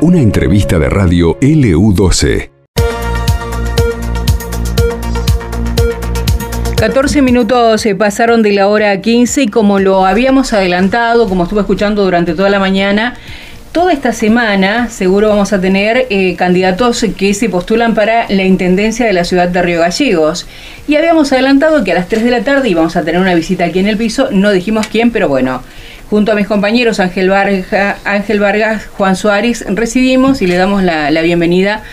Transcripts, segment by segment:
Una entrevista de radio LU12. 14 minutos se pasaron de la hora 15 y como lo habíamos adelantado, como estuve escuchando durante toda la mañana, toda esta semana seguro vamos a tener eh, candidatos que se postulan para la Intendencia de la ciudad de Río Gallegos. Y habíamos adelantado que a las 3 de la tarde íbamos a tener una visita aquí en el piso, no dijimos quién, pero bueno, junto a mis compañeros Ángel, Ángel Vargas, Juan Suárez, recibimos y le damos la, la bienvenida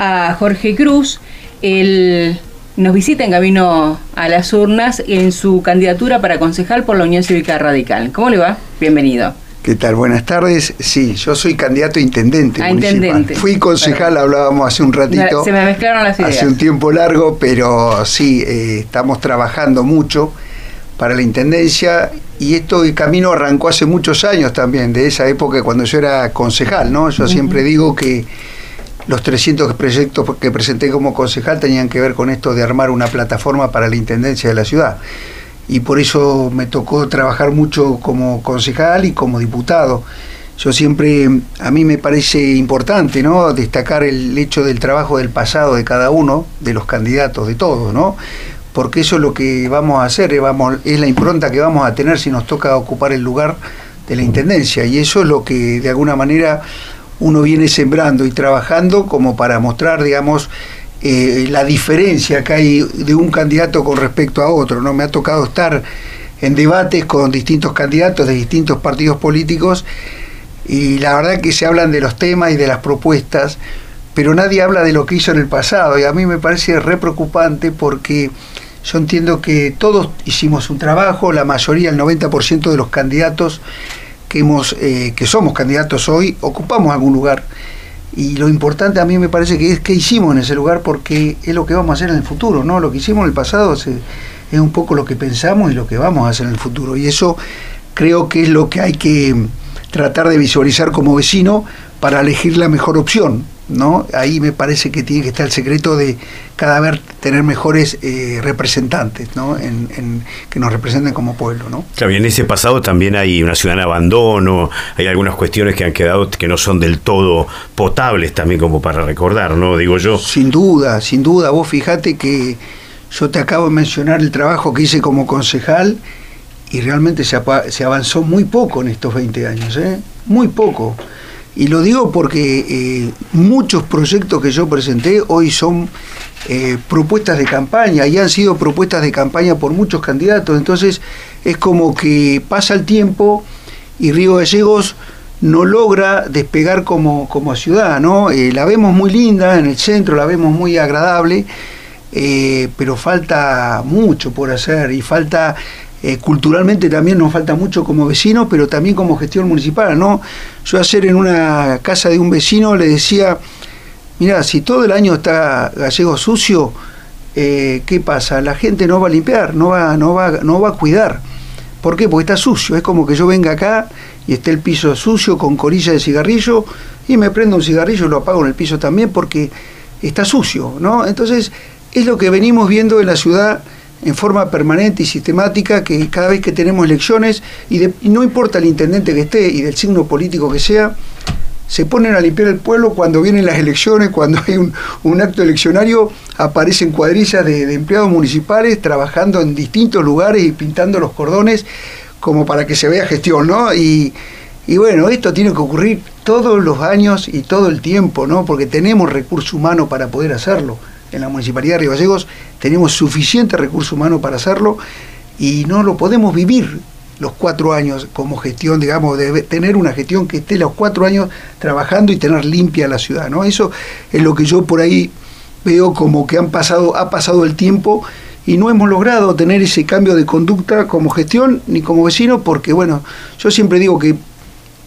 a Jorge Cruz, el nos visita en camino a las urnas en su candidatura para concejal por la Unión Cívica Radical. ¿Cómo le va? Bienvenido. ¿Qué tal? Buenas tardes. Sí, yo soy candidato a intendente. A intendente. Fui concejal, hablábamos hace un ratito. Se me mezclaron las ideas. Hace un tiempo largo, pero sí, eh, estamos trabajando mucho para la intendencia y esto el camino arrancó hace muchos años también, de esa época cuando yo era concejal, ¿no? Yo siempre digo que los 300 proyectos que presenté como concejal tenían que ver con esto de armar una plataforma para la intendencia de la ciudad. Y por eso me tocó trabajar mucho como concejal y como diputado. Yo siempre, a mí me parece importante, ¿no? Destacar el hecho del trabajo del pasado de cada uno, de los candidatos, de todos, ¿no? Porque eso es lo que vamos a hacer, vamos, es la impronta que vamos a tener si nos toca ocupar el lugar de la intendencia. Y eso es lo que de alguna manera uno viene sembrando y trabajando como para mostrar, digamos, eh, la diferencia que hay de un candidato con respecto a otro. ¿no? Me ha tocado estar en debates con distintos candidatos de distintos partidos políticos y la verdad que se hablan de los temas y de las propuestas, pero nadie habla de lo que hizo en el pasado y a mí me parece re preocupante porque yo entiendo que todos hicimos un trabajo, la mayoría, el 90% de los candidatos que, hemos, eh, que somos candidatos hoy, ocupamos algún lugar. Y lo importante a mí me parece que es qué hicimos en ese lugar porque es lo que vamos a hacer en el futuro, ¿no? Lo que hicimos en el pasado es, es un poco lo que pensamos y lo que vamos a hacer en el futuro. Y eso creo que es lo que hay que tratar de visualizar como vecino para elegir la mejor opción. ¿No? Ahí me parece que tiene que estar el secreto de cada vez tener mejores eh, representantes, ¿no? En, que nos representen como pueblo, ¿no? Claro, y en ese pasado también hay una ciudad en abandono, hay algunas cuestiones que han quedado que no son del todo potables también como para recordar, ¿no? Digo yo. Sin duda, sin duda. Vos fijate que yo te acabo de mencionar el trabajo que hice como concejal y realmente se, se avanzó muy poco en estos 20 años, ¿eh? Muy poco. Y lo digo porque eh, muchos proyectos que yo presenté hoy son eh, propuestas de campaña y han sido propuestas de campaña por muchos candidatos. Entonces es como que pasa el tiempo y Río Gallegos no logra despegar como, como ciudad, ¿no? Eh, la vemos muy linda en el centro, la vemos muy agradable, pero falta mucho por hacer y falta eh, culturalmente también nos falta mucho como vecinos, pero también como gestión municipal, ¿no? Yo ayer en una casa de un vecino le decía, mira, si todo el año está gallego sucio, eh, ¿qué pasa? La gente no va a limpiar, no va, no va, no va a cuidar. ¿Por qué? Porque está sucio. Es como que yo venga acá y esté el piso sucio con corilla de cigarrillo y me prendo un cigarrillo y lo apago en el piso también porque está sucio, ¿no? Entonces, es lo que venimos viendo en la ciudad en forma permanente y sistemática que cada vez que tenemos elecciones, y, no importa el intendente que esté y del signo político que sea, se ponen a limpiar el pueblo cuando vienen las elecciones, cuando hay un, acto eleccionario, aparecen cuadrillas de, empleados municipales trabajando en distintos lugares y pintando los cordones como para que se vea gestión, ¿no? Y, y bueno, esto tiene que ocurrir todos los años y todo el tiempo, ¿no? Porque tenemos recurso humano para poder hacerlo en la Municipalidad de Río tenemos suficiente recurso humano para hacerlo y no lo podemos vivir los cuatro años como gestión, digamos, de tener una gestión que esté los cuatro años trabajando y tener limpia la ciudad, ¿no? Eso es lo que yo por ahí veo como que han pasado, ha pasado el tiempo y no hemos logrado tener ese cambio de conducta como gestión ni como vecino, porque bueno, yo siempre digo que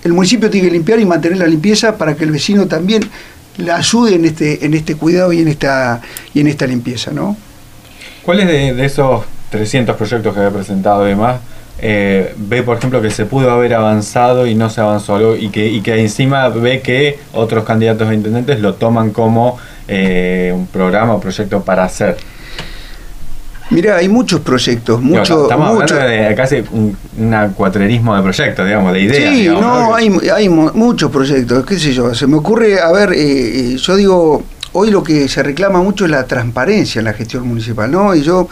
el municipio tiene que limpiar y mantener la limpieza para que el vecino también la ayude en este, en este cuidado y en esta, y en esta limpieza, ¿no? ¿Cuáles de, esos 300 proyectos que había presentado además eh, ve, por ejemplo, que se pudo haber avanzado y no se avanzó y que, y que encima ve que otros candidatos a intendentes lo toman como eh, un programa o proyecto para hacer? Mira, hay muchos proyectos, muchos. estamos mucho, hablando de casi un, un cuatrerismo de proyectos, digamos, de ideas. Sí, digamos, no, hay, hay muchos proyectos, qué sé yo. Se me ocurre, a ver, eh, yo digo, hoy lo que se reclama mucho es la transparencia en la gestión municipal, ¿no? Y yo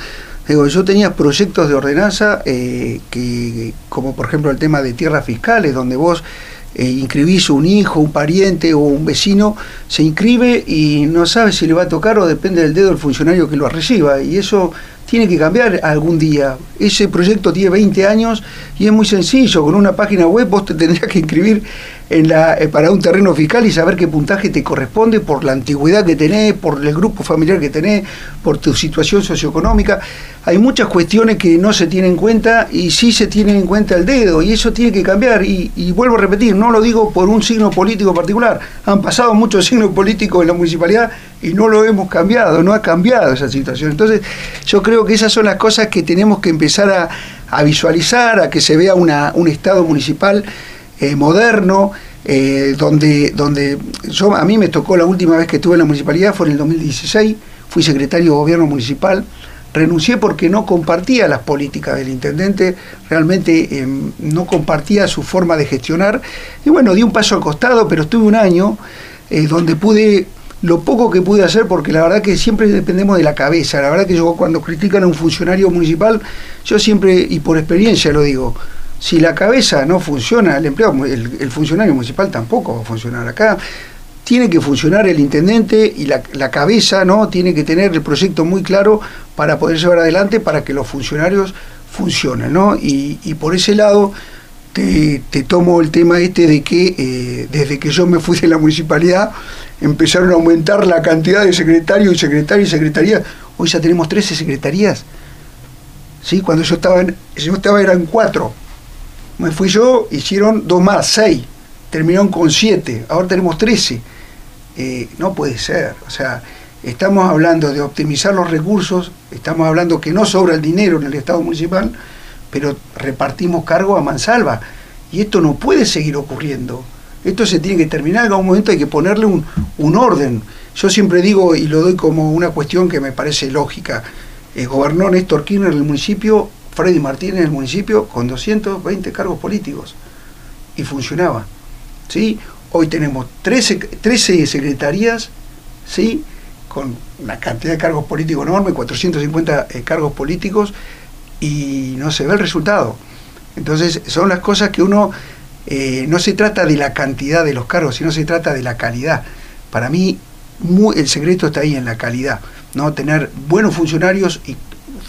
digo, yo tenía proyectos de ordenanza eh, que, como por ejemplo el tema de tierras fiscales, donde vos eh, inscribís un hijo, un pariente o un vecino, se inscribe y no sabe si le va a tocar o depende del dedo del funcionario que lo reciba. Y eso tiene que cambiar algún día. Ese proyecto tiene 20 años y es muy sencillo. Con una página web vos te tendrías que inscribir en la, eh, para un terreno fiscal y saber qué puntaje te corresponde por la antigüedad que tenés, por el grupo familiar que tenés, por tu situación socioeconómica. Hay muchas cuestiones que no se tienen en cuenta y sí se tienen en cuenta el dedo y eso tiene que cambiar. Y, y vuelvo a repetir, no lo digo por un signo político particular. Han pasado muchos signos políticos en la municipalidad y no lo hemos cambiado, no ha cambiado esa situación. Entonces yo creo que esas son las cosas que tenemos que empezar a, a visualizar, a que se vea una, un Estado municipal eh, moderno, eh, donde, donde yo, a mí me tocó la última vez que estuve en la municipalidad, fue en el 2016, fui secretario de gobierno municipal, renuncié porque no compartía las políticas del intendente, realmente em, no compartía su forma de gestionar, y bueno, di un paso al costado, pero estuve un año eh, donde pude lo poco que pude hacer, porque la verdad que siempre dependemos de la cabeza. La verdad que yo cuando critican a un funcionario municipal, yo siempre, y por experiencia lo digo, si la cabeza no funciona, el empleado, el, funcionario municipal tampoco va a funcionar acá. Tiene que funcionar el intendente y la, cabeza, ¿no? Tiene que tener el proyecto muy claro para poder llevar adelante para que los funcionarios funcionen, ¿no? Y, por ese lado, te, tomo el tema este de que eh, desde que yo me fui de la municipalidad empezaron a aumentar la cantidad de secretarios y secretarios y secretarías. Hoy ya tenemos 13 secretarías. ¿Sí? Cuando yo estaba, en, yo estaba eran cuatro me fui yo, hicieron dos más, seis, terminaron con siete, ahora tenemos trece. Eh, no puede ser, o sea, estamos hablando de optimizar los recursos, estamos hablando que no sobra el dinero en el Estado municipal, pero repartimos cargo a mansalva. Y esto no puede seguir ocurriendo. Esto se tiene que terminar, en algún momento hay que ponerle un, un orden. Yo siempre digo, y lo doy como una cuestión que me parece lógica, eh, gobernó Néstor Kirchner el municipio Freddy Martínez en el municipio con 220 cargos políticos y funcionaba. ¿sí? Hoy tenemos 13, 13 secretarías ¿sí? con una cantidad de cargos políticos enorme, 450 eh, cargos políticos y no se ve el resultado. Entonces son las cosas que uno, eh, no se trata de la cantidad de los cargos, sino se trata de la calidad. Para mí el secreto está ahí en la calidad, ¿no? tener buenos funcionarios y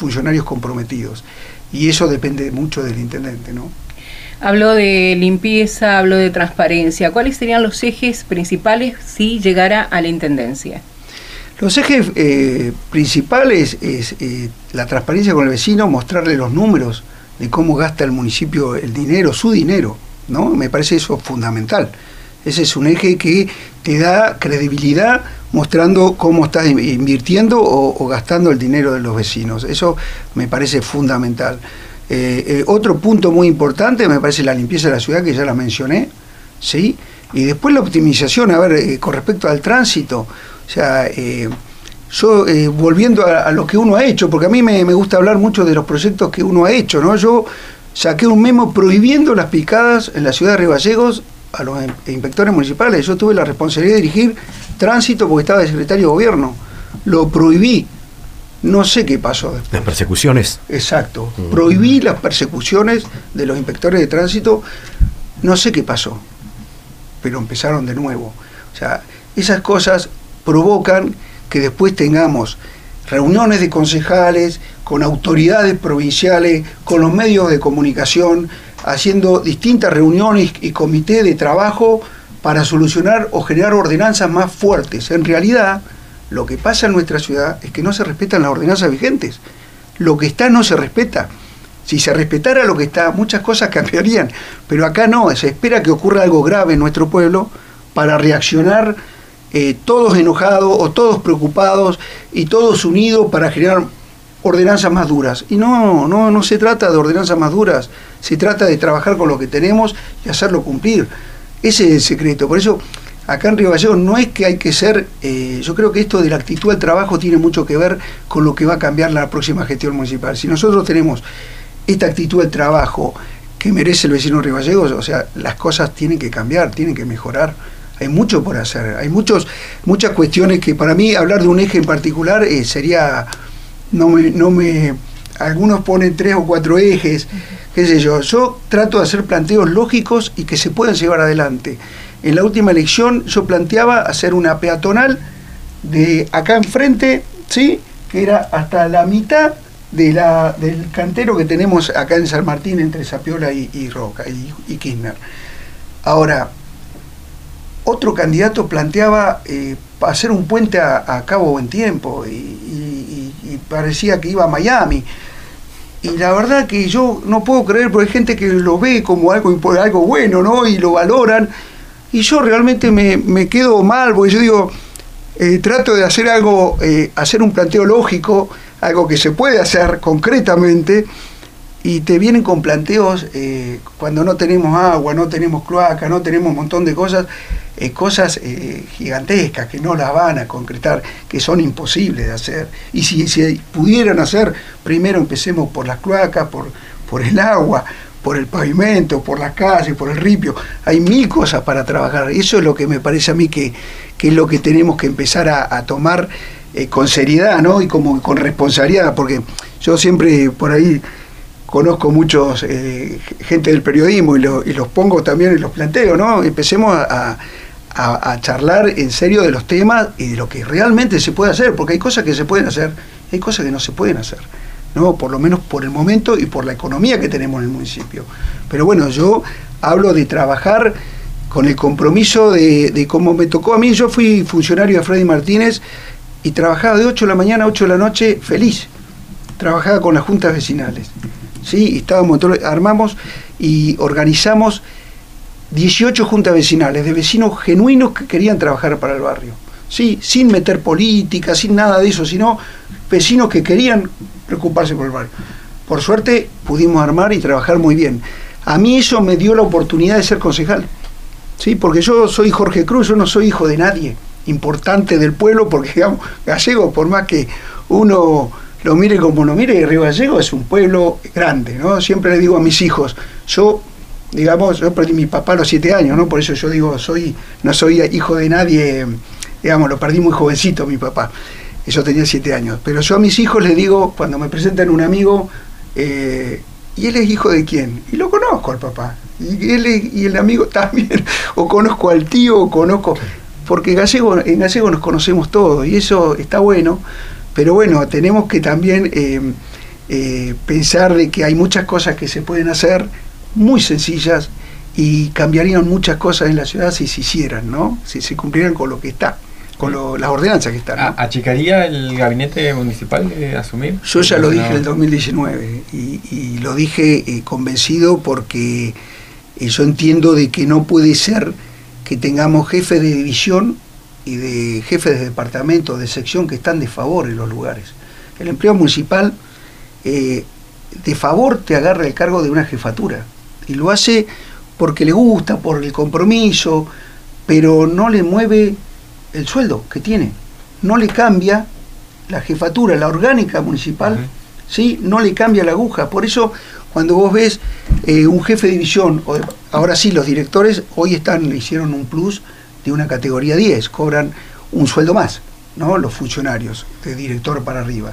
funcionarios comprometidos y eso depende mucho del intendente, ¿no? Habló de limpieza, habló de transparencia. ¿Cuáles serían los ejes principales si llegara a la intendencia? Los ejes eh, principales es eh, la transparencia con el vecino, mostrarle los números de cómo gasta el municipio el dinero, su dinero, ¿no? Me parece eso fundamental. Ese es un eje que te da credibilidad mostrando cómo estás invirtiendo o, gastando el dinero de los vecinos. Eso me parece fundamental. Eh, eh, otro punto muy importante me parece la limpieza de la ciudad, que ya la mencioné, ¿sí? Y después la optimización, a ver, eh, con respecto al tránsito, o sea, yo volviendo a, lo que uno ha hecho, porque a mí me, me, gusta hablar mucho de los proyectos que uno ha hecho, ¿no? Yo saqué un memo prohibiendo las picadas en la ciudad de Riballegos a los inspectores municipales. Yo tuve la responsabilidad de dirigir tránsito porque estaba de secretario de gobierno. Lo prohibí. No sé qué pasó después. Las persecuciones. Exacto. Mm. Prohibí las persecuciones de los inspectores de tránsito. No sé qué pasó. Pero empezaron de nuevo. O sea, esas cosas provocan que después tengamos reuniones de concejales, con autoridades provinciales, con los medios de comunicación, haciendo distintas reuniones y comités de trabajo para solucionar o generar ordenanzas más fuertes. En realidad, lo que pasa en nuestra ciudad es que no se respetan las ordenanzas vigentes. Lo que está no se respeta. Si se respetara lo que está, muchas cosas cambiarían. Pero acá no, se espera que ocurra algo grave en nuestro pueblo para reaccionar eh, todos enojados o todos preocupados y todos unidos para generar ordenanzas más duras. Y no, no, no se trata de ordenanzas más duras, se trata de trabajar con lo que tenemos y hacerlo cumplir. Ese es el secreto. Por eso acá en Río Gallegos no es que hay que ser, eh, yo creo que esto de la actitud al trabajo tiene mucho que ver con lo que va a cambiar la próxima gestión municipal. Si nosotros tenemos esta actitud al trabajo que merece el vecino Río Gallegos, o sea, las cosas tienen que cambiar, tienen que mejorar. Hay mucho por hacer, hay muchos, muchas cuestiones que para mí hablar de un eje en particular eh, sería, no me, no me, algunos ponen tres o cuatro ejes, qué sé yo, yo trato de hacer planteos lógicos y que se puedan llevar adelante. En la última elección yo planteaba hacer una peatonal de acá enfrente, ¿sí? que era hasta la mitad de la, del cantero que tenemos acá en San Martín entre Zapiola y, Roca y, Kirchner. Ahora, otro candidato planteaba eh, hacer un puente a, Cabo Buen Tiempo y, parecía que iba a Miami. Y la verdad que yo no puedo creer, porque hay gente que lo ve como algo, algo bueno, ¿no? Y lo valoran. Y yo realmente me, quedo mal, porque yo digo, eh, trato de hacer algo, eh, hacer un planteo lógico, algo que se puede hacer concretamente, y te vienen con planteos eh, cuando no tenemos agua, no tenemos cloaca, no tenemos un montón de cosas, cosas gigantescas que no las van a concretar, que son imposibles de hacer. Y si se pudieran hacer, primero empecemos por las cloacas, por, por el agua, por el pavimento, por las calles, por el ripio. Hay mil cosas para trabajar. Eso es lo que me parece a mí que, es lo que tenemos que empezar a, tomar eh, con seriedad ¿no? y como con responsabilidad, porque yo siempre por ahí conozco muchos eh, gente del periodismo y, los pongo también en los planteos, ¿no? Empecemos a, a, charlar en serio de los temas y de lo que realmente se puede hacer, porque hay cosas que se pueden hacer, hay cosas que no se pueden hacer. ¿no? por lo menos por el momento y por la economía que tenemos en el municipio. Pero bueno, yo hablo de trabajar con el compromiso de, de cómo me tocó a mí. Yo fui funcionario de Freddy Martínez y trabajaba de 8 de la mañana a 8 de la noche feliz. Trabajaba con las juntas vecinales. ¿Sí? Estábamos, armamos y organizamos 18 juntas vecinales de vecinos genuinos que querían trabajar para el barrio. ¿sí? Sin meter política, sin nada de eso, sino vecinos que querían preocuparse por el barrio. Por suerte pudimos armar y trabajar muy bien. A mí eso me dio la oportunidad de ser concejal. ¿sí? Porque yo soy Jorge Cruz, yo no soy hijo de nadie importante del pueblo, porque digamos, Gallego, por más que uno lo mire como lo mire, Río Gallego es un pueblo grande, ¿no? Siempre le digo a mis hijos, yo, digamos, yo perdí mi papá a los siete años, ¿no? Por eso yo digo, soy, no soy hijo de nadie, digamos, lo perdí muy jovencito mi papá yo tenía siete años. Pero yo a mis hijos les digo, cuando me presentan un amigo, eh, ¿y él es hijo de quién? Y lo conozco al papá. Y, él y el amigo también. O conozco al tío, o conozco. Porque gallego, en gallego nos conocemos todos y eso está bueno. Pero bueno, tenemos que también eh, eh, pensar de que hay muchas cosas que se pueden hacer muy sencillas y cambiarían muchas cosas en la ciudad si se hicieran, ¿no? Si se cumplieran con lo que está con las ordenanzas que están. ¿Achicaría el gabinete municipal de asumir? Yo ya lo dije en el 2019 y, lo dije eh, convencido porque eh, yo entiendo de que no puede ser que tengamos jefes de división y de jefes de departamento, de sección que están de favor en los lugares. El empleo municipal eh, de favor te agarra el cargo de una jefatura y lo hace porque le gusta, por el compromiso, pero no le mueve el sueldo que tiene. No le cambia la jefatura, la orgánica municipal, ¿sí? no le cambia la aguja. Por eso, cuando vos ves eh, un jefe de división, ahora sí, los directores hoy están, le hicieron un plus de una categoría 10, cobran un sueldo más, ¿no? los funcionarios, de director para arriba.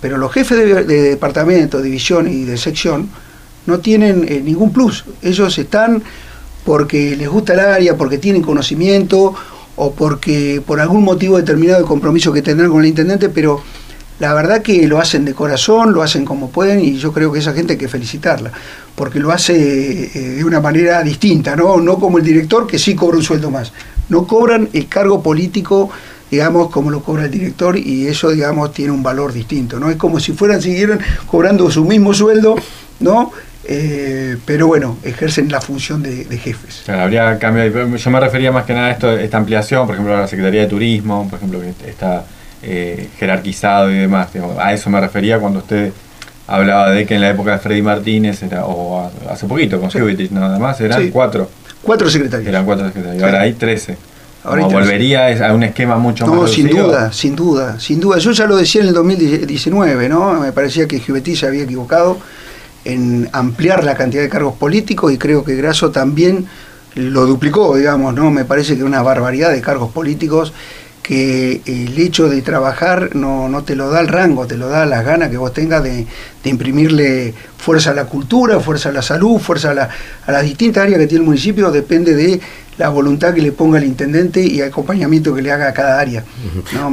Pero los jefes de, departamento, división y de sección no tienen eh, ningún plus. Ellos están porque les gusta el área, porque tienen conocimiento o porque por algún motivo determinado de compromiso que tendrán con el intendente, pero la verdad que lo hacen de corazón, lo hacen como pueden y yo creo que esa gente hay que felicitarla, porque lo hace eh, de una manera distinta, ¿no? no como el director que sí cobra un sueldo más, no cobran el cargo político digamos, como lo cobra el director y eso, digamos, tiene un valor distinto, ¿no? Es como si fueran, siguieran cobrando su mismo sueldo, ¿no? Eh, pero bueno, ejercen la función de, jefes. habría cambio. Yo me refería más que nada a esto, esta ampliación, por ejemplo, a la Secretaría de Turismo, por ejemplo, que está eh, jerarquizado y demás. a eso me refería cuando usted hablaba de que en la época de Freddy Martínez, era, o hace poquito con sí. nada más, eran cuatro. Cuatro secretarios. Eran cuatro secretarios. Ahora hay trece. Ahora volvería a un esquema mucho más No, sin duda, sin duda, sin duda. Yo ya lo decía en el 2019, ¿no? Me parecía que Givetti se había equivocado en ampliar la cantidad de cargos políticos y creo que Grasso también lo duplicó, digamos, ¿no? Me parece que una barbaridad de cargos políticos que el hecho de trabajar no, no, te lo da el rango, te lo da las ganas que vos tengas de, imprimirle fuerza a la cultura, fuerza a la salud, fuerza a, a las distintas áreas que tiene el municipio, depende de la voluntad que le ponga el intendente y acompañamiento que le haga a cada área.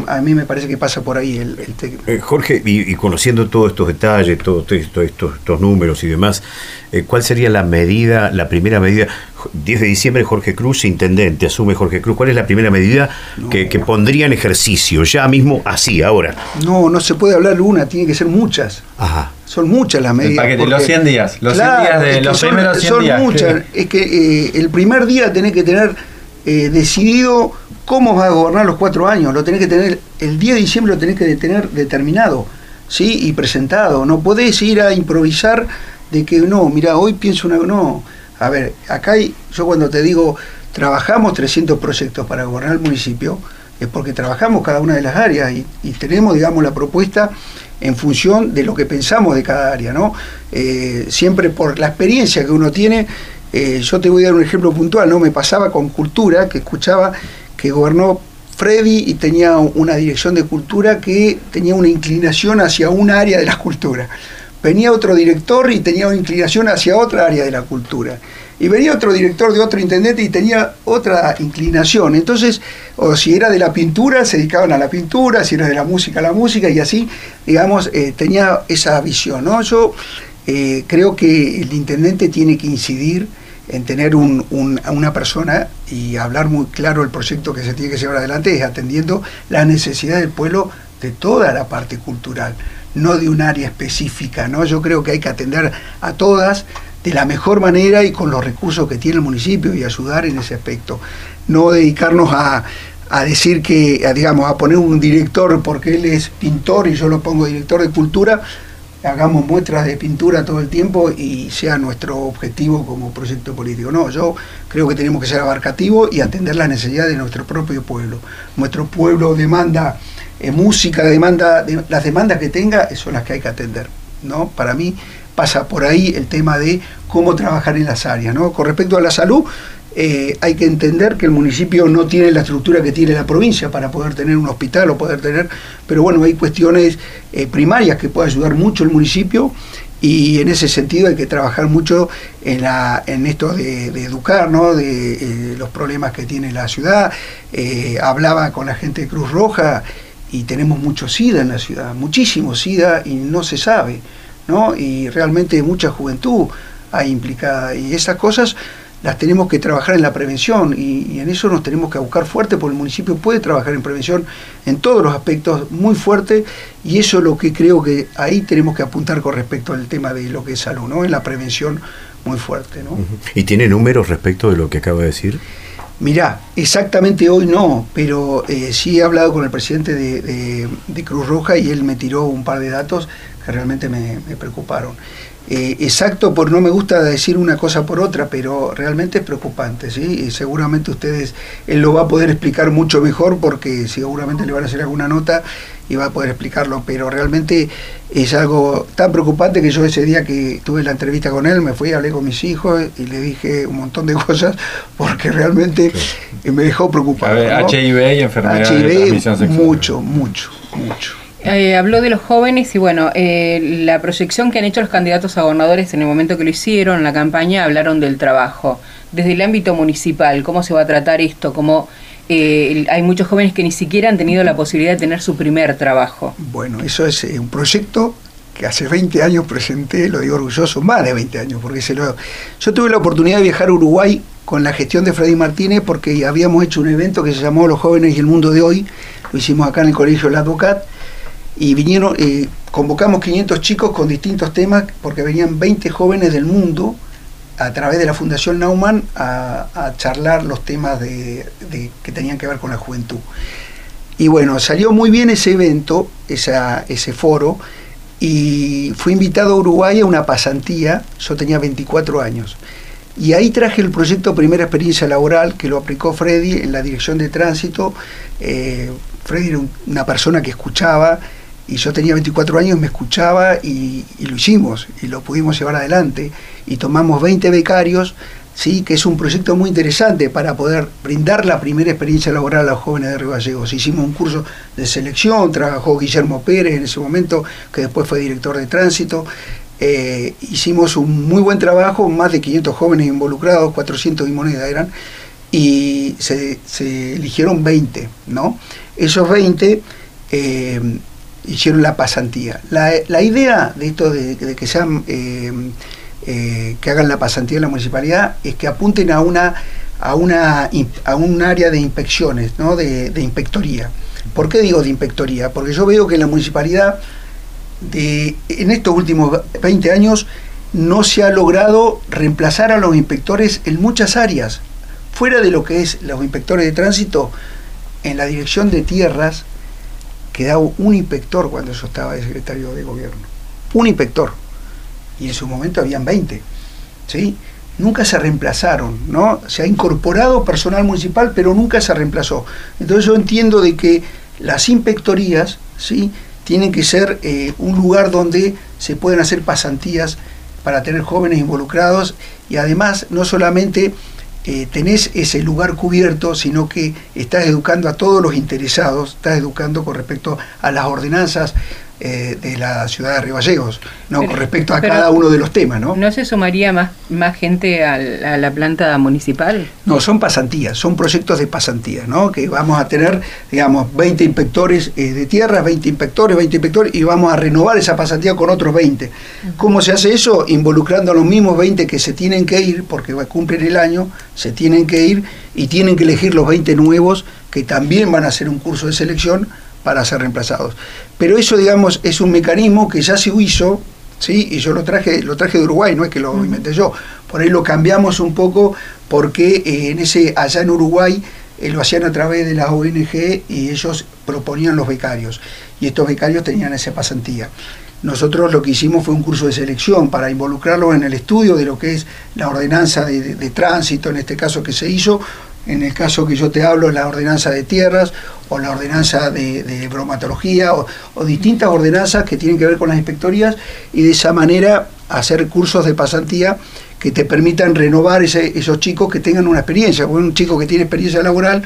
A mí me parece que pasa por ahí el, el eh, Jorge, y, conociendo todos estos detalles, todos esto, estos, estos, números y demás, eh, ¿cuál sería la medida, la primera medida? 10 de diciembre Jorge Cruz, intendente, asume Jorge Cruz. ¿Cuál es la primera medida que, que, pondría en ejercicio, ya mismo así, ahora? No, no se puede hablar una, tiene que ser muchas. Ajá. Son muchas las medidas. El paquete, los 100 días. Los 100 días de los son, primeros 100 son muchas. Es que eh, el primer día tenés que tener eh, decidido cómo vas a gobernar los cuatro años. Lo tenés que tener, el día de diciembre lo tenés que tener determinado, ¿sí? Y presentado. No podés ir a improvisar de que no, mira, hoy pienso una. No. A ver, acá hay, yo cuando te digo, trabajamos 300 proyectos para gobernar el municipio, es porque trabajamos cada una de las áreas y, tenemos, digamos, la propuesta en función de lo que pensamos de cada área, ¿no? Eh, siempre por la experiencia que uno tiene, eh, yo te voy a dar un ejemplo puntual, ¿no? Me pasaba con cultura, que escuchaba que gobernó Freddy y tenía una dirección de cultura que tenía una inclinación hacia un área de la cultura. Venía otro director y tenía una inclinación hacia otra área de la cultura y venía otro director de otro intendente y tenía otra inclinación. Entonces, o si era de la pintura, se dedicaban a la pintura, si era de la música, a la música, y así, digamos, eh, tenía esa visión. ¿no? Yo eh, creo que el intendente tiene que incidir en tener un, una persona y hablar muy claro el proyecto que se tiene que llevar adelante, es atendiendo la necesidad del pueblo de toda la parte cultural, no de un área específica. ¿no? Yo creo que hay que atender a todas de la mejor manera y con los recursos que tiene el municipio y ayudar en ese aspecto. No dedicarnos a, decir que, digamos, a poner un director porque él es pintor y yo lo pongo director de cultura, hagamos muestras de pintura todo el tiempo y sea nuestro objetivo como proyecto político. No, yo creo que tenemos que ser abarcativos y atender las necesidades de nuestro propio pueblo. Nuestro pueblo demanda eh, música, demanda, las demandas que tenga son las que hay que atender. ¿no? Para mí pasa por ahí el tema de cómo trabajar en las áreas. ¿no? Con respecto a la salud, eh, hay que entender que el municipio no tiene la estructura que tiene la provincia para poder tener un hospital o poder tener, pero bueno, hay cuestiones eh, primarias que puede ayudar mucho el municipio y en ese sentido hay que trabajar mucho en, la, en esto de, educar, ¿no? de eh, los problemas que tiene la ciudad. hablaba con la gente de Cruz Roja y tenemos mucho SIDA en la ciudad, muchísimo SIDA y no se sabe. ¿no? Y realmente mucha juventud hay implicada. Y esas cosas las tenemos que trabajar en la prevención y, en eso nos tenemos que buscar fuerte porque el municipio puede trabajar en prevención en todos los aspectos muy fuerte y eso es lo que creo que ahí tenemos que apuntar con respecto al tema de lo que es salud, ¿no? En la prevención muy fuerte, ¿no? ¿Y tiene números respecto de lo que acaba de decir? Mirá, exactamente hoy no, pero eh, sí he hablado con el presidente de, de, Cruz Roja y él me tiró un par de datos que realmente me, preocuparon. Eh, exacto, por no me gusta decir una cosa por otra, pero realmente es preocupante, ¿sí? Y seguramente ustedes, él lo va a poder explicar mucho mejor porque seguramente le van a hacer alguna nota y va a poder explicarlo, pero realmente es algo tan preocupante que yo ese día que tuve la entrevista con él, me fui, hablé con mis hijos y le dije un montón de cosas porque realmente me dejó preocupado. HIV y enfermedades de transmisión sexual. Mucho, mucho, mucho. Eh, habló de los jóvenes y bueno, eh, la proyección que han hecho los candidatos a gobernadores en el momento que lo hicieron, en la campaña, hablaron del trabajo. Desde el ámbito municipal, ¿cómo se va a tratar esto? ¿Cómo, eh, hay muchos jóvenes que ni siquiera han tenido la posibilidad de tener su primer trabajo. Bueno, eso es un proyecto que hace 20 años presenté, lo digo orgulloso, más de 20 años, porque se lo... Yo tuve la oportunidad de viajar a Uruguay con la gestión de Freddy Martínez porque habíamos hecho un evento que se llamó Los jóvenes y el mundo de hoy, lo hicimos acá en el Colegio La Advocat, y vinieron, eh, convocamos 500 chicos con distintos temas, porque venían 20 jóvenes del mundo a través de la Fundación Naumann a, charlar los temas de, que tenían que ver con la juventud. Y bueno, salió muy bien ese evento, esa, ese foro, y fui invitado a Uruguay a una pasantía, yo tenía 24 años. Y ahí traje el proyecto Primera Experiencia Laboral, que lo aplicó Freddy en la dirección de tránsito. Eh, Freddy era una persona que escuchaba, y yo tenía 24 años, me escuchaba y, lo hicimos, y lo pudimos llevar adelante. Y tomamos 20 becarios, ¿sí? que es un proyecto muy interesante para poder brindar la primera experiencia laboral a los jóvenes de Río Gallegos. Hicimos un curso de selección, trabajó Guillermo Pérez en ese momento, que después fue director de tránsito. Eh, hicimos un muy buen trabajo, más de 500 jóvenes involucrados, 400 y moneda eran, y se, eligieron 20, ¿no? Esos 20 eh, hicieron la pasantía. La, idea de esto de, que sean, eh, que hagan la pasantía en la municipalidad es que apunten a una a una a un área de inspecciones, ¿no? de, de inspectoría. ¿Por qué digo de inspectoría? Porque yo veo que en la municipalidad de, en estos últimos 20 años no se ha logrado reemplazar a los inspectores en muchas áreas. Fuera de lo que es los inspectores de tránsito, en la dirección de tierras quedaba un inspector cuando yo estaba de secretario de gobierno. Un inspector. Y en su momento habían 20. ¿sí? Nunca se reemplazaron, ¿no? Se ha incorporado personal municipal, pero nunca se reemplazó. Entonces yo entiendo de que las inspectorías, ¿sí? tienen que ser eh, un lugar donde se pueden hacer pasantías para tener jóvenes involucrados y además no solamente eh, tenés ese lugar cubierto, sino que estás educando a todos los interesados, estás educando con respecto a las ordenanzas eh, de la ciudad de Río Gallegos, ¿no? con respecto a cada uno de los temas. ¿No, ¿No se sumaría más, más gente a la planta municipal? No, son pasantías, son proyectos de pasantías, ¿no? que vamos a tener, digamos, 20 inspectores eh, de tierra, 20 inspectores, 20 inspectores, y vamos a renovar esa pasantía con otros 20. ¿Cómo se hace eso? Involucrando a los mismos 20 que se tienen que ir, porque cumplen el año, se tienen que ir y tienen que elegir los 20 nuevos que también van a hacer un curso de selección para ser reemplazados. Pero eso, digamos, es un mecanismo que ya se hizo, ¿sí? y yo lo traje, lo traje de Uruguay, no es que lo inventé yo. Por ahí lo cambiamos un poco porque eh, en ese, allá en Uruguay eh, lo hacían a través de la ONG y ellos proponían los becarios. Y estos becarios tenían esa pasantía. Nosotros lo que hicimos fue un curso de selección para involucrarlos en el estudio de lo que es la ordenanza de tránsito, en este caso que se hizo, en el caso que yo te hablo, la ordenanza de tierras o la ordenanza de, bromatología o, distintas ordenanzas que tienen que ver con las inspectorías y de esa manera hacer cursos de pasantía que te permitan renovar esos chicos que tengan una experiencia. Porque un chico que tiene experiencia laboral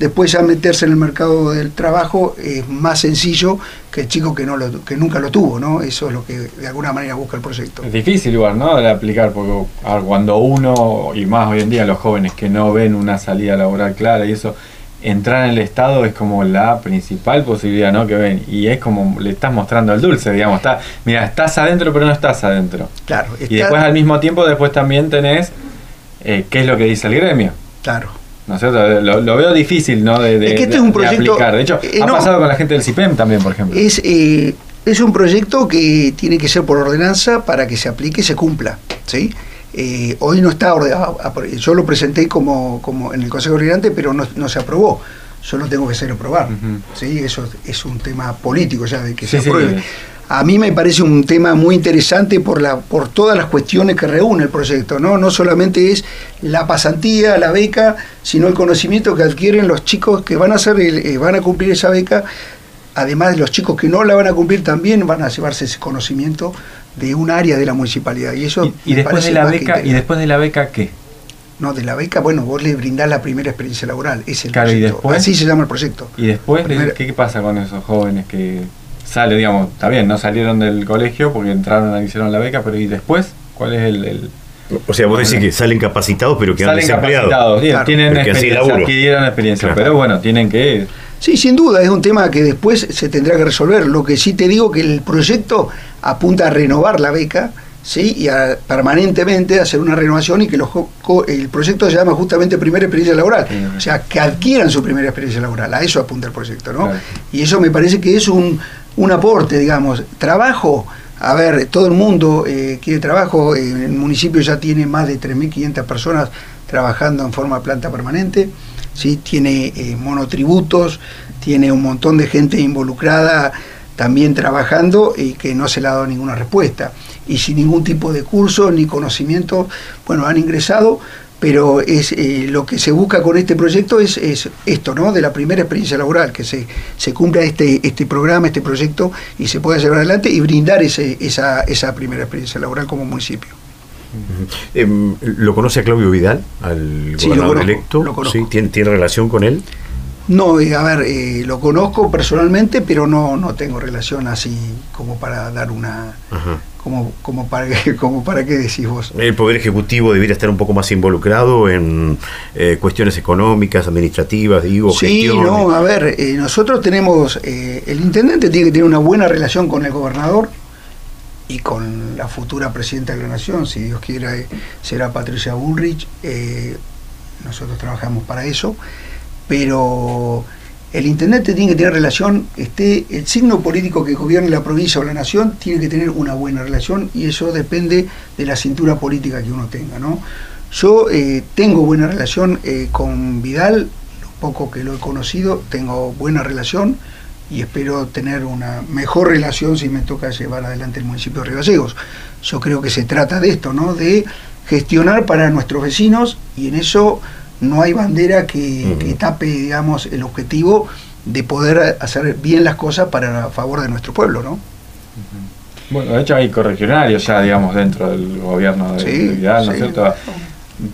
después ya meterse en el mercado del trabajo es más sencillo que el chico que no lo, que nunca lo tuvo, ¿no? Eso es lo que de alguna manera busca el proyecto. Es difícil igual, ¿no? De aplicar, porque cuando uno, y más hoy en día los jóvenes que no ven una salida laboral clara y eso, entrar en el Estado es como la principal posibilidad, ¿no? Que ven, y es como le estás mostrando el dulce, digamos, está, mira, estás adentro pero no estás adentro. Claro. Y después al mismo tiempo, después también tenés eh, qué es lo que dice el gremio. Claro. ¿No Lo, veo difícil, ¿no? De, es que este es un proyecto, aplicar. De hecho, eh, ha pasado con la gente del CIPEM también, por ejemplo. Es, eh, es un proyecto que tiene que ser por ordenanza para que se aplique y se cumpla, ¿sí? Eh, hoy no está ordenado, yo lo presenté como, como en el Consejo Deliberante, pero no, se aprobó. Yo lo tengo que hacer aprobar. ¿sí? Eso es un tema político ya de que se apruebe. A mí me parece un tema muy interesante por, la, por todas las cuestiones que reúne el proyecto. ¿no? no solamente es la pasantía, la beca, sino el conocimiento que adquieren los chicos que van a, hacer, eh, van a cumplir esa beca. Además de los chicos que no la van a cumplir también van a llevarse ese conocimiento de un área de la municipalidad. Y eso y, después de la beca, y después de la beca qué? No, de la beca, bueno, vos le brindás la primera experiencia laboral, es el claro, Y después, Así se llama el proyecto. ¿Y después qué pasa con esos jóvenes que sale, digamos, está bien, no salieron del colegio porque entraron, hicieron la beca, pero ¿y después? ¿Cuál es el...? o sea, vos decís que salen capacitados, pero que salen capacitados, tienen experiencia, adquirieron experiencia, pero bueno, tienen que... Sí, sin duda, es un tema que después se tendrá que resolver. Lo que sí te digo que el proyecto apunta a renovar la beca, ¿sí? y a permanentemente hacer una renovación y que los, el proyecto se llama justamente primera experiencia laboral, o sea, que adquieran su primera experiencia laboral, a eso apunta el proyecto, ¿no? Y eso me parece que es un, un aporte, digamos. Trabajo, a ver, todo el mundo eh, quiere trabajo, el municipio ya tiene más de 3.500 personas trabajando en forma planta permanente, ¿sí? tiene eh, monotributos, tiene un montón de gente involucrada también trabajando y que no se le ha dado ninguna respuesta. y sin ningún tipo de curso ni conocimiento, bueno, han ingresado, pero es eh, lo que se busca con este proyecto es, es, esto, ¿no? De la primera experiencia laboral, que se, se cumpla este, este programa, este proyecto y se pueda llevar adelante y brindar ese, esa, esa primera experiencia laboral como municipio. Em, ¿Lo conoce a Claudio Vidal, al Sí, lo gobernador conozco, electo? lo. ¿Sí? ¿Tiene, ¿Tiene relación con él? No, eh, a ver, eh, lo conozco personalmente, pero no, no tengo relación así como para dar una... Ajá. Como, como, para, como para qué decís vos. El Poder Ejecutivo debería estar un poco más involucrado en eh, cuestiones económicas, administrativas, digo, Sí, gestiones. no, a ver, eh, nosotros tenemos, eh, el intendente tiene que tener una buena relación con el gobernador y con la futura presidenta de la nación, si Dios quiera, eh, será Patricia Bullrich, eh, nosotros trabajamos para eso, pero el intendente tiene que tener relación, esté el signo político que gobierne la provincia o la nación, tiene que tener una buena relación y eso depende de la cintura política que uno tenga, ¿no? Yo eh, tengo buena relación eh, con Vidal, lo poco que lo he conocido, tengo buena relación y espero tener una mejor relación si me toca llevar adelante el municipio de Río Gallegos. Yo creo que se trata de esto, ¿no? De gestionar para nuestros vecinos y en eso no hay bandera que, tape, digamos, el objetivo de poder hacer bien las cosas para a favor de nuestro pueblo, ¿no? Bueno, de hecho hay corregionarios ya, digamos, dentro del gobierno de, Sí, de Vidal, ¿no es sí. cierto?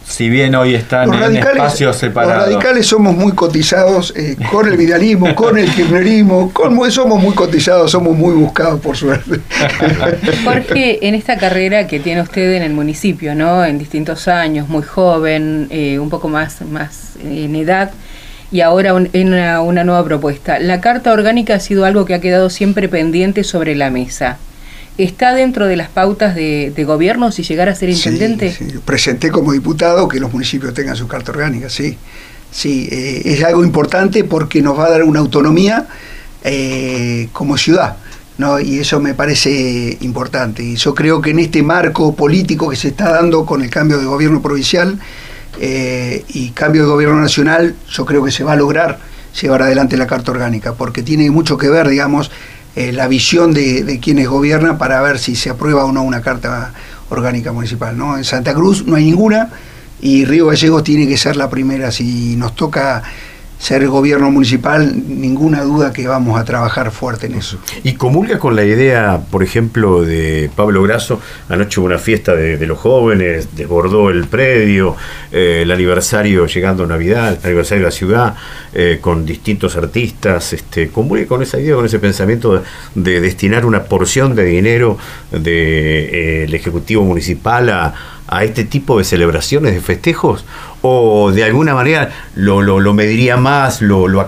Si bien hoy están Los en radicales, espacios los separados. radicales somos muy cotizados eh, con el vidalismo, con el kirchnerismo, con, somos muy cotizados, somos muy buscados por suerte. Jorge, en esta carrera que tiene usted en el municipio, ¿no? En distintos años, muy joven, eh, un poco más, más en edad, y ahora un- en una, una nueva propuesta. La carta orgánica ha sido algo que ha quedado siempre pendiente sobre la mesa. ¿Está dentro de las pautas de, de gobierno si llegara a ser intendente? Sí, sí. Presenté como diputado que los municipios tengan su carta orgánica, sí. Sí, eh, es algo importante porque nos va a dar una autonomía eh, como ciudad. ¿no? Y eso me parece importante. Y yo creo que en este marco político que se está dando con el cambio de gobierno provincial eh, y cambio de gobierno nacional, yo creo que se va a lograr llevar adelante la Carta Orgánica, porque tiene mucho que ver, digamos, eh, la visión de, quienes gobiernan para ver si se aprueba o no una Carta Orgánica Municipal. ¿no? En Santa Cruz no hay ninguna y Río Gallegos tiene que ser la primera. Si nos toca ser gobierno municipal, ninguna duda que vamos a trabajar fuerte en eso. Y comulga con la idea, por ejemplo, de Pablo Grasso. Anoche hubo una fiesta de, de los jóvenes, desbordó el predio, eh, el aniversario llegando Navidad, el aniversario de la ciudad, eh, con distintos artistas. Este, comulga con esa idea, con ese pensamiento de, de destinar una porción de dinero del Ejecutivo Municipal a, a este tipo de celebraciones, de festejos, o de alguna manera lo, lo, lo mediría más, lo, lo,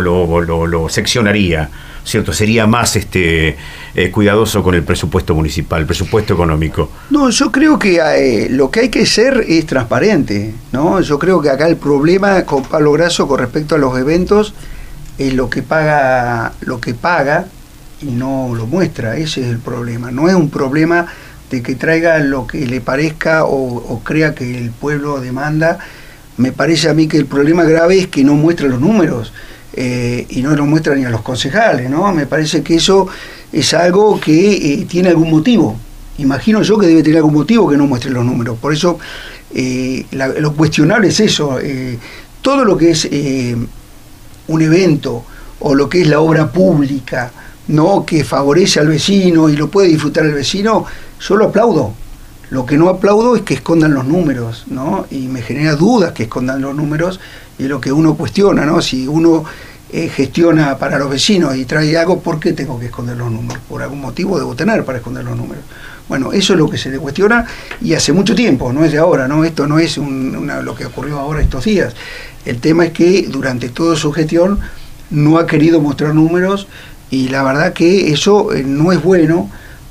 lo- lo seccionaría, ¿cierto? Sería más este eh, cuidadoso con el presupuesto municipal, el presupuesto económico. No, yo creo que eh, lo que hay que ser es transparente, ¿no? Yo creo que acá el problema con Pablo Grasso con respecto a los eventos es lo que paga, lo que paga y no lo muestra, ese es el problema. No es un problema de que traiga lo que le parezca o, crea que el pueblo demanda. Me parece a mí que el problema grave es que no muestra los números eh, y no lo muestra ni a los concejales, ¿no? Me parece que eso es algo que eh, tiene algún motivo. Imagino yo que debe tener algún motivo que no muestre los números. Por eso eh, la- lo cuestionable es eso. eh, todo lo que es un evento o lo que es la obra pública, no que favorece al vecino y lo puede disfrutar el vecino, yo lo aplaudo. Lo que no aplaudo es que escondan los números, ¿no? Y me genera dudas que escondan los números y lo que uno cuestiona, ¿no? Si uno eh, gestiona para los vecinos y trae algo, ¿por qué tengo que esconder los números? Por algún motivo debo tener para esconder los números. Bueno, eso es lo que se le cuestiona y hace mucho tiempo, no es de ahora, ¿no? Esto no es un- una- lo que ocurrió ahora estos días. El tema es que durante toda su gestión no ha querido mostrar números y la verdad que eso eh, no es bueno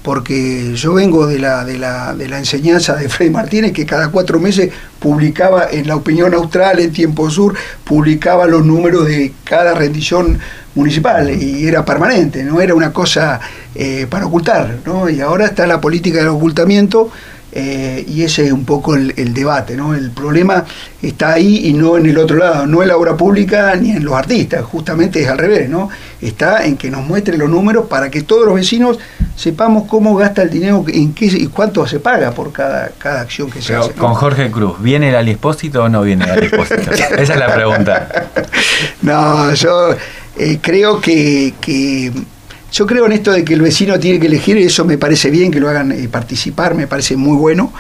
porque yo vengo de la, de la, de la enseñanza de Freddy Martínez que cada cuatro meses publicaba en la opinión austral, en Tiempo Sur, publicaba los números de cada rendición municipal y era permanente, no era una cosa eh, para ocultar, ¿no? Y ahora está la política del ocultamiento Eh, y ese es un poco el, el, debate, ¿no? El problema está ahí y no en el otro lado, no en la obra pública ni en los artistas, justamente es al revés, ¿no? Está en que nos muestren los números para que todos los vecinos sepamos cómo gasta el dinero en qué, y cuánto se paga por cada, cada acción que se hace. Con Jorge Cruz, ¿viene el alispósito o no viene el alispósito? Esa es la pregunta. No, yo eh, creo que, que yo creo en esto de que el vecino tiene que elegir, y eso me parece bien que lo hagan eh, participar, me parece muy bueno.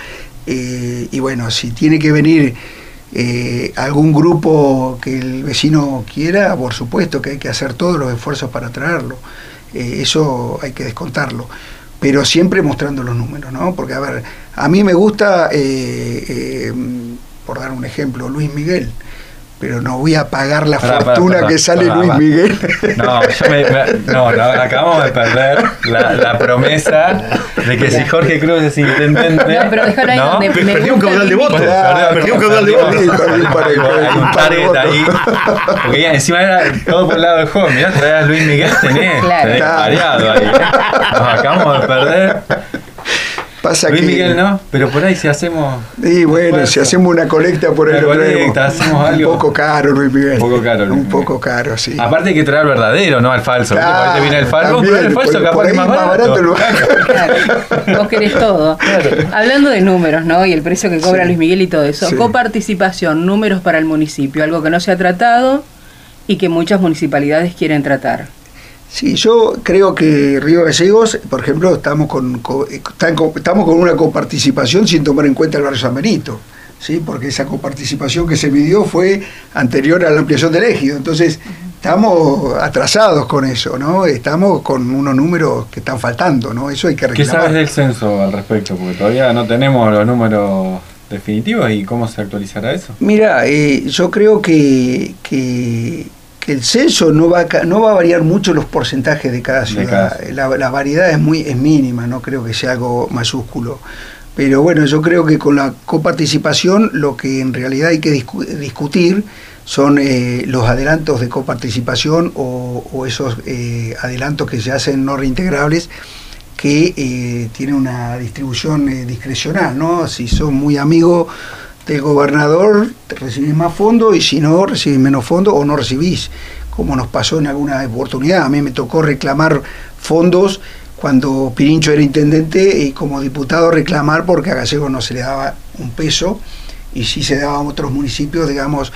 Eh, y bueno, si tiene que venir eh, algún grupo que el vecino quiera, por supuesto que hay que hacer todos los esfuerzos para traerlo. eso hay que descontarlo. Pero siempre mostrando los números, ¿no? Porque, a ver, a mí me gusta, por dar un ejemplo, Luis Miguel pero no voy a pagar la fortuna que sale Luis Miguel. No, yo me, no, no, acabamos de perder la, la, promesa de que si Jorge Cruz es intendente. No, pero déjalo ahí ¿no? donde me Perdió un caudal de votos. Perdió un caudal de votos. Hay un target ahí. Porque ya, encima era todo por el lado del juego. Mirá, traías a Luis Miguel, tenés, Claro. tenés variado ahí. ¿eh? Nos acabamos de perder. Pasa Luis que, Miguel no, pero por ahí si hacemos. Y bueno, si hacemos una colecta por ahí lo traemos. colecta, hacemos algo. Un poco caro, Luis Miguel. Un poco caro, Luis Un Miguel. poco caro, sí. Aparte hay que traer al verdadero, no al falso. ¿viste? Por ahí te viene el falso, también, pero el falso por- capaz por que ahí es más barato. lo- Claro, vos querés todo. Hablando de números, ¿no? Y el precio que cobra Sí. Luis Miguel y todo eso. Sí. Coparticipación, números para el municipio, algo que no se ha tratado y que muchas municipalidades quieren tratar. Sí, yo creo que Río Gallegos, por ejemplo, estamos con, co- están co- estamos con una coparticipación sin tomar en cuenta el barrio San Benito, ¿sí? porque esa coparticipación que se midió fue anterior a la ampliación del ejido. Entonces, estamos atrasados con eso, ¿no? Estamos con unos números que están faltando, ¿no? Eso hay que ¿Qué reclamar. sabes del censo al respecto? Porque todavía no tenemos los números definitivos y cómo se actualizará eso. Mira, eh, yo creo que, que el censo no va, a, no va a variar mucho los porcentajes de cada De ciudad. cada- La, la variedad es muy es mínima, no creo que sea algo mayúsculo. Pero bueno, yo creo que con la coparticipación lo que en realidad hay que discu- discutir son eh, los adelantos de coparticipación o, o esos eh, adelantos que se hacen no reintegrables que eh, tienen una distribución discrecional, ¿no? Si son muy amigos del gobernador, te recibís más fondos y si no, recibís menos fondos o no recibís, como nos pasó en alguna oportunidad. A mí me tocó reclamar fondos cuando Pirincho era intendente y como diputado reclamar porque a Gallego no se le daba un peso y sí se daba a otros municipios, digamos,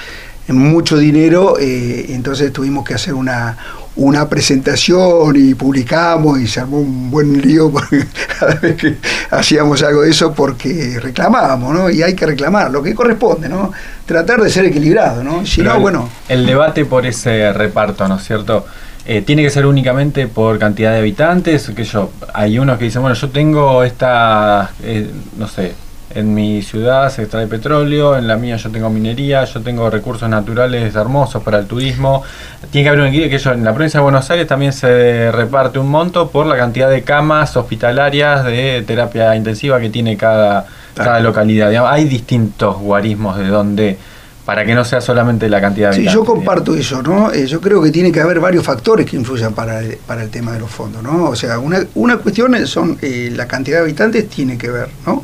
mucho dinero, eh, entonces tuvimos que hacer una, una presentación y publicamos y se armó un buen lío porque cada vez que hacíamos algo de eso porque reclamábamos, ¿no? Y hay que reclamar lo que corresponde, ¿no? Tratar de ser equilibrado, ¿no? Si Pero no, el- bueno, El debate por ese reparto, ¿no es cierto? Eh, tiene que ser únicamente por cantidad de habitantes, que yo, hay unos que dicen, bueno, yo tengo esta, eh, no sé, en mi ciudad se extrae petróleo, en la mía yo tengo minería, yo tengo recursos naturales hermosos para el turismo. Tiene que haber un equilibrio que yo, en la provincia de Buenos Aires también se reparte un monto por la cantidad de camas hospitalarias de terapia intensiva que tiene cada, cada localidad. Digamos, hay distintos guarismos de donde para que no sea solamente la cantidad de Sí, yo comparto eso, ¿no? Eh, yo creo que tiene que haber varios factores que influyan para el, para el tema de los fondos, ¿no? O sea, una, una cuestión son eh, la cantidad de habitantes tiene que ver, ¿no?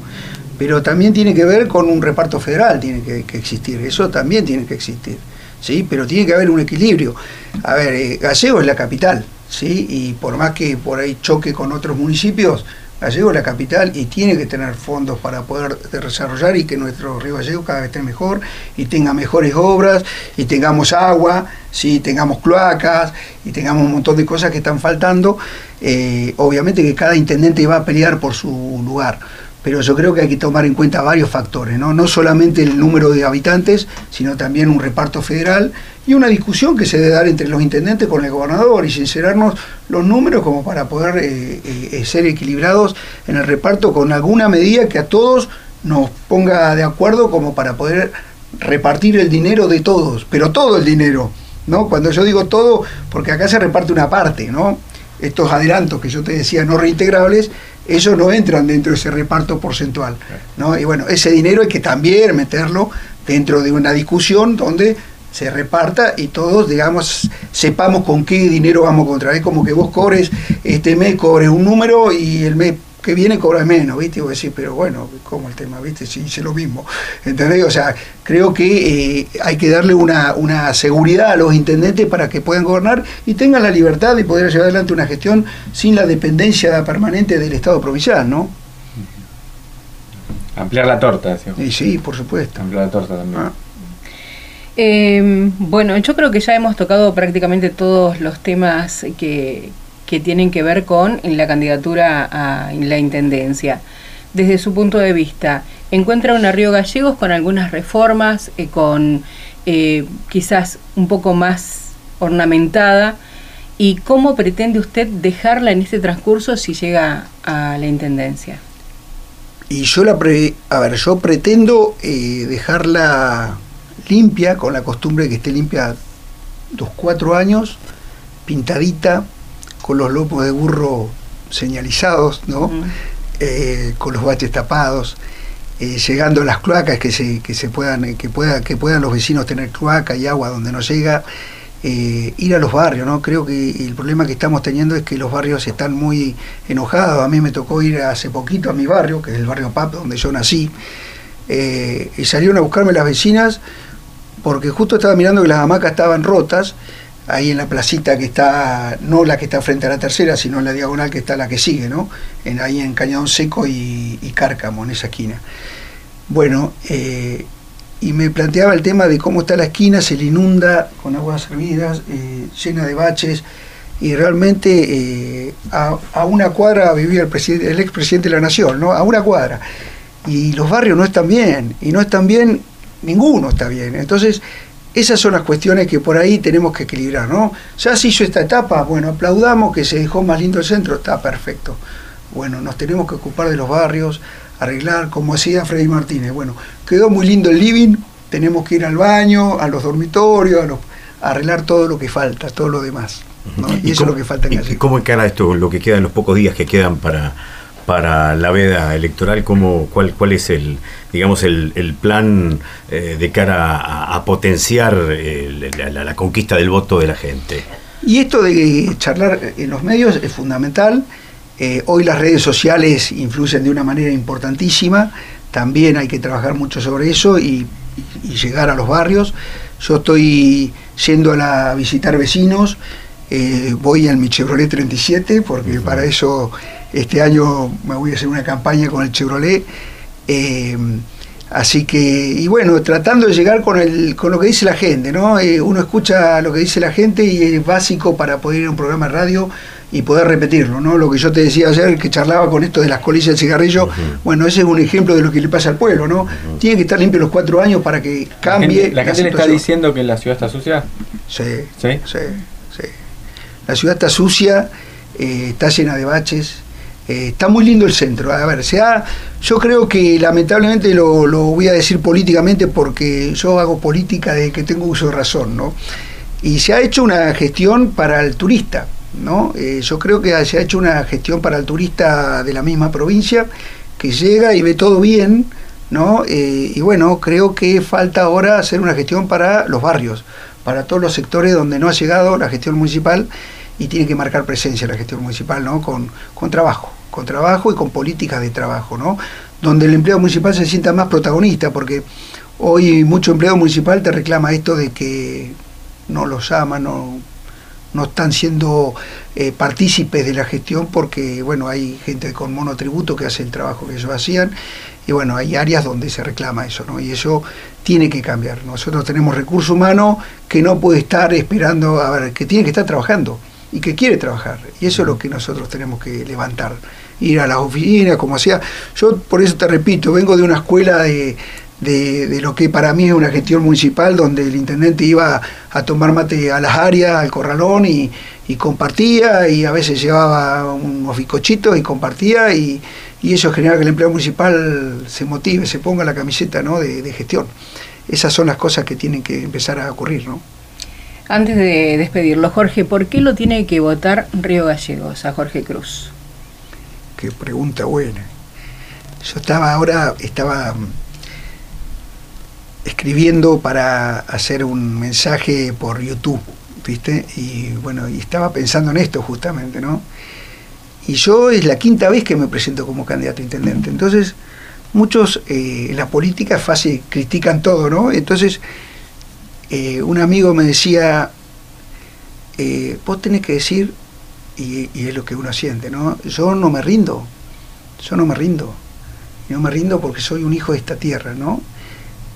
Pero también tiene que ver con un reparto federal, tiene que, existir, eso también tiene que existir, ¿sí? Pero tiene que haber un equilibrio. A ver, eh, Gallego es la capital, ¿sí? Y por más que por ahí choque con otros municipios, Gallego es la capital y tiene que tener fondos para poder desarrollar y que nuestro río Gallego cada vez esté mejor y tenga mejores obras y tengamos agua, ¿sí? tengamos cloacas y tengamos un montón de cosas que están faltando. Eh, obviamente que cada intendente va a pelear por su lugar, pero yo creo que hay que tomar en cuenta varios factores, ¿no? no solamente el número de habitantes, sino también un reparto federal y una discusión que se debe dar entre los intendentes con el gobernador y sincerarnos los números como para poder eh, eh, ser equilibrados en el reparto con alguna medida que a todos nos ponga de acuerdo como para poder repartir el dinero de todos, pero todo el dinero, ¿no? Cuando yo digo todo, porque acá se reparte una parte, ¿no? Estos adelantos que yo te decía no reintegrables, ellos no entran dentro de ese reparto porcentual, ¿no? Y bueno, ese dinero hay que también meterlo dentro de una discusión donde se reparta y todos, digamos, sepamos con qué dinero vamos a contraer. Es como que vos cobres, este mes cobres un número y el mes que viene cobra menos, ¿viste? Y vos decís, pero bueno, ¿cómo el tema, viste? Si hice lo mismo, ¿entendés? O sea, creo que eh, hay que darle una, una seguridad a los intendentes para que puedan gobernar y tengan la libertad de poder llevar adelante una gestión sin la dependencia permanente del Estado provincial, ¿no? Ampliar la torta, decimos. Y sí, por supuesto. Ampliar la torta también. Ah. Eh, bueno, yo creo que ya hemos tocado prácticamente todos los temas que, que tienen que ver con la candidatura a la intendencia. Desde su punto de vista, ¿encuentra una Río Gallegos con algunas reformas, eh, con eh, quizás un poco más ornamentada? ¿Y cómo pretende usted dejarla en este transcurso si llega a la intendencia? Y yo la pre- a ver, yo pretendo eh, dejarla limpia, con la costumbre de que esté limpia dos, cuatro años, pintadita, con los lomos de burro señalizados, ¿no? Eh, con los baches tapados, eh, llegando a las cloacas que se, que se puedan, que pueda, que puedan los vecinos tener cloaca y agua donde no llega, eh, ir a los barrios, ¿no? Creo que el problema que estamos teniendo es que los barrios están muy enojados. A mí me tocó ir hace poquito a mi barrio, que es el barrio PAP, donde yo nací, y salieron a buscarme las vecinas porque justo estaba mirando que las hamacas estaban rotas ahí en la placita que está, no la que está frente a la tercera, sino en la diagonal que está la que sigue, ¿no? En, ahí en Cañadón Seco y, y Cárcamo, en esa esquina. Bueno, eh, y me planteaba el tema de cómo está la esquina, se le inunda con aguas servidas, eh, llena de baches, y realmente eh, a, a una cuadra vivía el, presidente, el expresidente de la Nación, ¿no? A una cuadra. Y los barrios no están bien, y no están bien, ninguno está bien. Entonces, esas son las cuestiones que por ahí tenemos que equilibrar, ¿no? Ya se hizo esta etapa, bueno, aplaudamos que se dejó más lindo el centro, está perfecto. Bueno, nos tenemos que ocupar de los barrios, arreglar, como decía Freddy Martínez, bueno, quedó muy lindo el living, tenemos que ir al baño, a los dormitorios, a, los- a arreglar todo lo que falta, todo lo demás. ¿no? Y, eso es lo que falta en. ¿Y cómo encara esto, lo que queda en los pocos días que quedan para, para la veda electoral? ¿Cómo, cuál, ¿Cuál es el, digamos, el, el plan eh, de cara a, potenciar eh, la, conquista del voto de la gente? Y esto de charlar en los medios es fundamental. Eh, hoy las redes sociales influyen de una manera importantísima. También hay que trabajar mucho sobre eso y, llegar a los barrios. Yo estoy yendo a visitar vecinos. Eh, voy en mi Chevrolet 37 porque para eso este año me voy a hacer una campaña con el Chevrolet. Eh, Así que, y bueno, tratando de llegar con, el, con lo que dice la gente, ¿no? Eh, uno escucha lo que dice la gente y es básico para poder ir a un programa de radio y poder repetirlo, ¿no? Lo que yo te decía ayer, que charlaba con esto de las colillas del cigarrillo, bueno, ese es un ejemplo de lo que le pasa al pueblo, ¿no? Tiene que estar limpio los cuatro años para que La cambie. gente, la gente le está diciendo que la ciudad está sucia. ¿Sí? sí, sí. La ciudad está sucia, eh, está llena de baches, eh, está muy lindo el centro. A ver, se yo creo que lamentablemente lo, lo voy a decir políticamente porque yo hago política de que tengo uso de razón, ¿no? Y se ha hecho una gestión para el turista, ¿no? Eh, yo creo que se ha hecho una gestión para el turista de la misma provincia que llega y ve todo bien, ¿no? Y bueno, creo que falta ahora hacer una gestión para los barrios, para todos los sectores donde no ha llegado la gestión municipal y tiene que marcar presencia la gestión municipal, ¿no? Con, con trabajo, con trabajo y con políticas de trabajo, ¿no? Donde el empleado municipal se sienta más protagonista, porque hoy mucho empleado municipal te reclama esto de que no los llaman, no, no están siendo eh, partícipes de la gestión porque, bueno, hay gente con monotributo que hace el trabajo que ellos hacían y, bueno, hay áreas donde se reclama eso, ¿no? Y eso tiene que cambiar. Nosotros tenemos recurso humano que no puede estar esperando, a ver, que tiene que estar trabajando y que quiere trabajar. Y eso es lo que nosotros tenemos que levantar. Ir a las oficinas, como sea. Yo, por eso te repito, vengo de una escuela de, de, de lo que para mí es una gestión municipal donde el intendente iba a tomar mate a las áreas, al corralón y, y compartía y a veces llevaba unos bizcochitos y compartía y, y eso genera que el empleado municipal se motive, se ponga la camiseta ¿no? de, de gestión. Esas son las cosas que tienen que empezar a ocurrir, ¿no? Antes de despedirlo, Jorge, ¿por qué lo tiene que votar Río Gallegos a Jorge Cruz? Qué pregunta buena. Yo estaba ahora, estaba mm, escribiendo para hacer un mensaje por YouTube, ¿viste? Y bueno, y estaba pensando en esto justamente, ¿no? Y yo es la quinta vez que me presento como candidato a intendente. Entonces, muchos eh, en la política fácil critican todo, ¿no? Entonces, eh, un amigo me decía, eh, vos tenés que decir, y, es lo que uno siente, ¿no? Yo no me rindo, yo no me rindo, no me rindo porque soy un hijo de esta tierra, ¿no?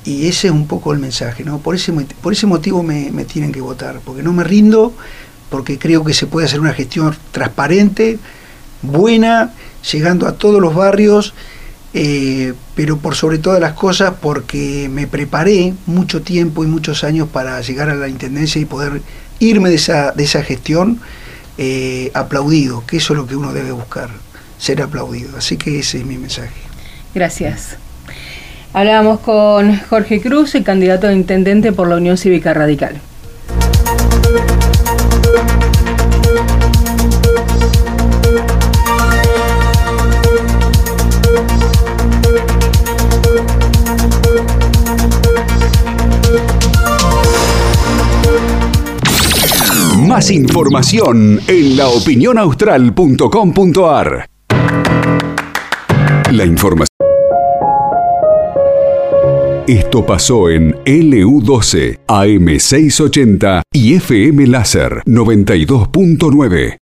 Y ese es un poco el mensaje, ¿no? Por ese, por ese motivo me, me tienen que votar, porque no me rindo, porque creo que se puede hacer una gestión transparente, buena, llegando a todos los barrios, eh, pero por sobre todas las cosas porque me preparé mucho tiempo y muchos años para llegar a la Intendencia y poder irme de esa, de esa gestión eh, aplaudido, que eso es lo que uno debe buscar, ser aplaudido. Así que ese es mi mensaje. Gracias. Hablábamos con Jorge Cruz, el candidato a intendente por la Unión Cívica Radical. Más información en laopinionaustral.com.ar. La información. Esto pasó en LU12, AM680 y FM Láser 92.9.